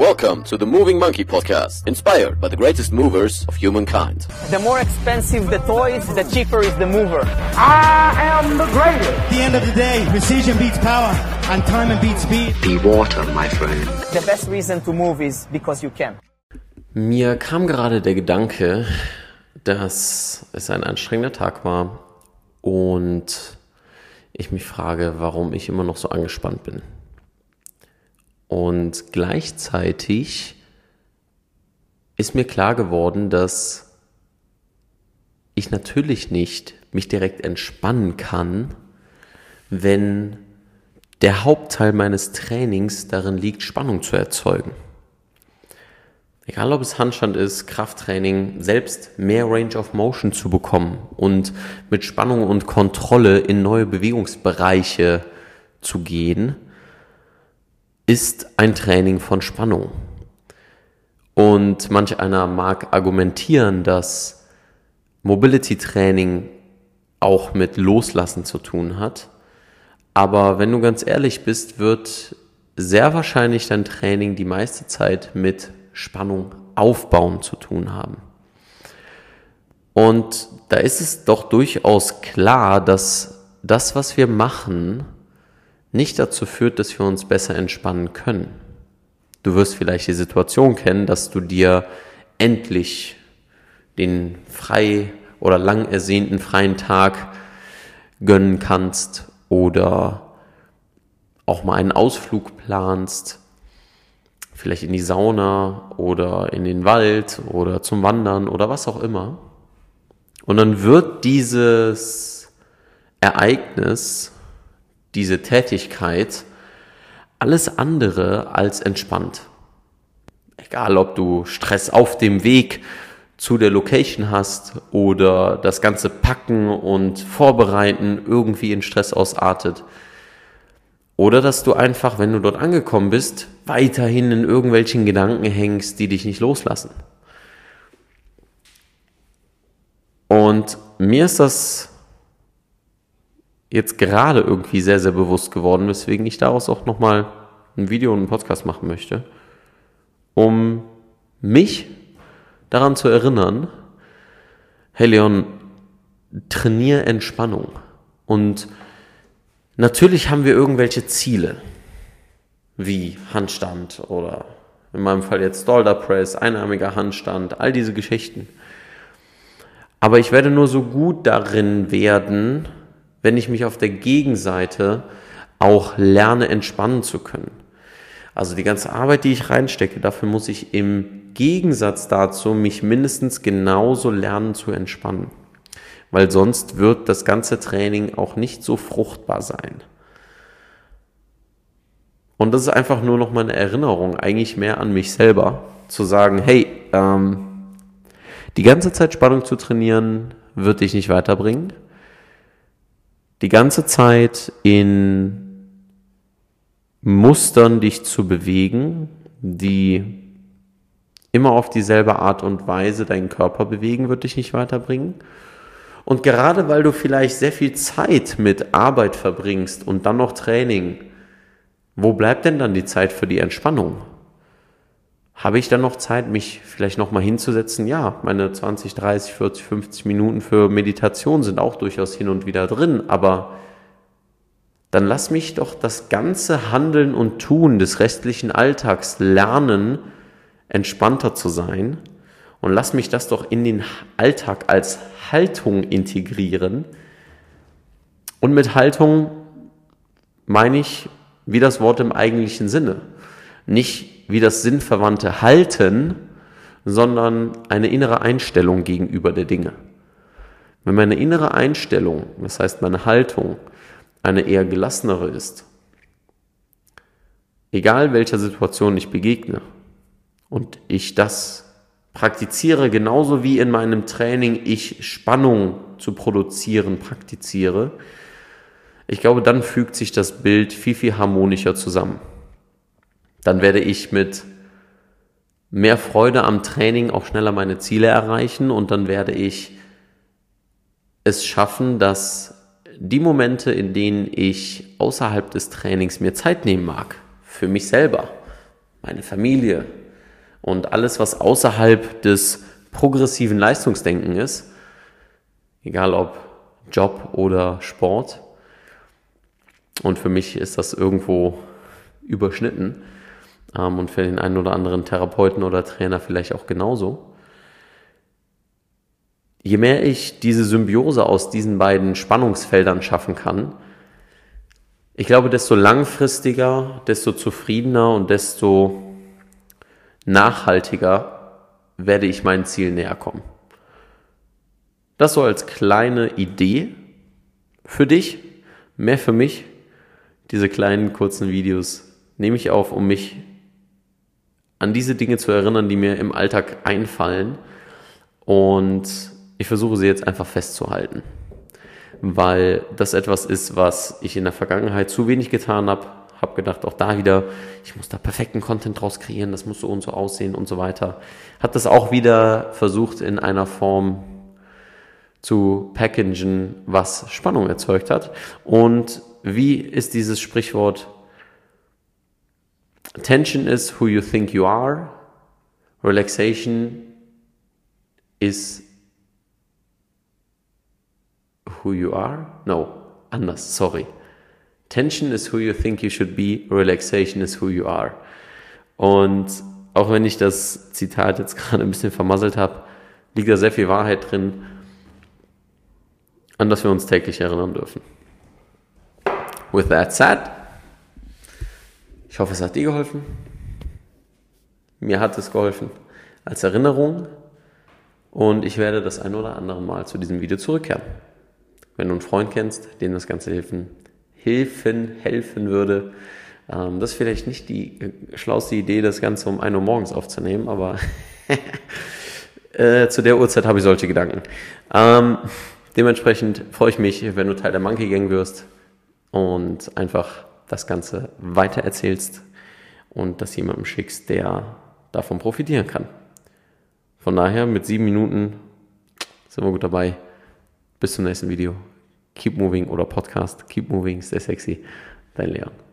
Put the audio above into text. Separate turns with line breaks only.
Welcome to the Moving Monkey Podcast, inspired by the greatest movers of humankind.
The more expensive the toys, the cheaper is the mover.
I am the greatest.
At the end of the day, precision beats power, and time beats speed.
Be water, my friend.
The best reason to move is because you can.
Mir kam gerade der Gedanke, dass es ein anstrengender Tag war und ich mich frage, warum ich immer noch so angespannt bin. Und gleichzeitig ist mir klar geworden, dass ich natürlich nicht mich direkt entspannen kann, wenn der Hauptteil meines Trainings darin liegt, Spannung zu erzeugen. Egal ob es Handstand ist, Krafttraining, selbst mehr Range of Motion zu bekommen und mit Spannung und Kontrolle in neue Bewegungsbereiche zu gehen, ist ein Training von Spannung. Und manch einer mag argumentieren, dass Mobility Training auch mit Loslassen zu tun hat. Aber wenn du ganz ehrlich bist, wird sehr wahrscheinlich dein Training die meiste Zeit mit Spannung aufbauen zu tun haben. Und da ist es doch durchaus klar, dass das, was wir machen, nicht dazu führt, dass wir uns besser entspannen können. Du wirst vielleicht die Situation kennen, dass du dir endlich den frei oder lang ersehnten freien Tag gönnen kannst oder auch mal einen Ausflug planst, vielleicht in die Sauna oder in den Wald oder zum Wandern oder was auch immer. Und dann wird dieses Ereignis diese Tätigkeit alles andere als entspannt. Egal, ob du Stress auf dem Weg zu der Location hast oder das ganze Packen und Vorbereiten irgendwie in Stress ausartet. Oder dass du einfach, wenn du dort angekommen bist, weiterhin in irgendwelchen Gedanken hängst, die dich nicht loslassen. Und mir ist das jetzt gerade irgendwie sehr, sehr bewusst geworden, weswegen ich daraus auch nochmal ein Video und einen Podcast machen möchte, um mich daran zu erinnern, hey Leon, trainier Entspannung. Und natürlich haben wir irgendwelche Ziele, wie Handstand oder in meinem Fall jetzt Dolder Press, einarmiger Handstand, all diese Geschichten. Aber ich werde nur so gut darin werden, wenn ich mich auf der Gegenseite auch lerne, entspannen zu können. Also die ganze Arbeit, die ich reinstecke, dafür muss ich im Gegensatz dazu mich mindestens genauso lernen zu entspannen. Weil sonst wird das ganze Training auch nicht so fruchtbar sein. Und das ist einfach nur noch meine Erinnerung, eigentlich mehr an mich selber, zu sagen, hey, ähm, die ganze Zeit Spannung zu trainieren, wird dich nicht weiterbringen die ganze Zeit in Mustern dich zu bewegen, die immer auf dieselbe Art und Weise deinen Körper bewegen, wird dich nicht weiterbringen. Und gerade weil du vielleicht sehr viel Zeit mit Arbeit verbringst und dann noch Training, wo bleibt denn dann die Zeit für die Entspannung? Habe ich dann noch Zeit, mich vielleicht nochmal hinzusetzen? Ja, meine 20, 30, 40, 50 Minuten für Meditation sind auch durchaus hin und wieder drin, aber dann lass mich doch das ganze Handeln und Tun des restlichen Alltags lernen, entspannter zu sein und lass mich das doch in den Alltag als Haltung integrieren. Und mit Haltung meine ich wie das Wort im eigentlichen Sinne. Nicht wie das sinnverwandte Halten, sondern eine innere Einstellung gegenüber der Dinge. Wenn meine innere Einstellung, das heißt meine Haltung, eine eher gelassenere ist, egal welcher Situation ich begegne, und ich das praktiziere, genauso wie in meinem Training ich Spannung zu produzieren praktiziere, ich glaube, dann fügt sich das Bild viel, viel harmonischer zusammen dann werde ich mit mehr Freude am Training auch schneller meine Ziele erreichen und dann werde ich es schaffen, dass die Momente, in denen ich außerhalb des Trainings mir Zeit nehmen mag, für mich selber, meine Familie und alles, was außerhalb des progressiven Leistungsdenken ist, egal ob Job oder Sport. Und für mich ist das irgendwo überschnitten ähm, und für den einen oder anderen Therapeuten oder Trainer vielleicht auch genauso. Je mehr ich diese Symbiose aus diesen beiden Spannungsfeldern schaffen kann, ich glaube, desto langfristiger, desto zufriedener und desto nachhaltiger werde ich meinem Ziel näher kommen. Das so als kleine Idee für dich, mehr für mich. Diese kleinen kurzen Videos nehme ich auf, um mich an diese Dinge zu erinnern, die mir im Alltag einfallen. Und ich versuche sie jetzt einfach festzuhalten weil das etwas ist, was ich in der Vergangenheit zu wenig getan habe. Habe gedacht, auch da wieder, ich muss da perfekten Content draus kreieren, das muss so und so aussehen und so weiter. Hat das auch wieder versucht in einer Form zu packagen, was Spannung erzeugt hat. Und wie ist dieses Sprichwort? Tension is who you think you are. Relaxation is who you are? No, anders, sorry. Tension is who you think you should be, relaxation is who you are. Und auch wenn ich das Zitat jetzt gerade ein bisschen vermasselt habe, liegt da sehr viel Wahrheit drin, an das wir uns täglich erinnern dürfen. With that said, ich hoffe, es hat dir geholfen. Mir hat es geholfen als Erinnerung und ich werde das ein oder andere Mal zu diesem Video zurückkehren. Wenn du einen Freund kennst, dem das Ganze helfen, helfen, helfen würde, ähm, das ist vielleicht nicht die äh, schlauste Idee, das Ganze um 1 Uhr morgens aufzunehmen, aber äh, zu der Uhrzeit habe ich solche Gedanken. Ähm, dementsprechend freue ich mich, wenn du Teil der Monkey Gang wirst und einfach das Ganze weiter erzählst und das jemandem schickst, der davon profitieren kann. Von daher mit sieben Minuten sind wir gut dabei. Bis zum nächsten Video. Keep Moving oder Podcast. Keep Moving, stay sexy. Dein Leon.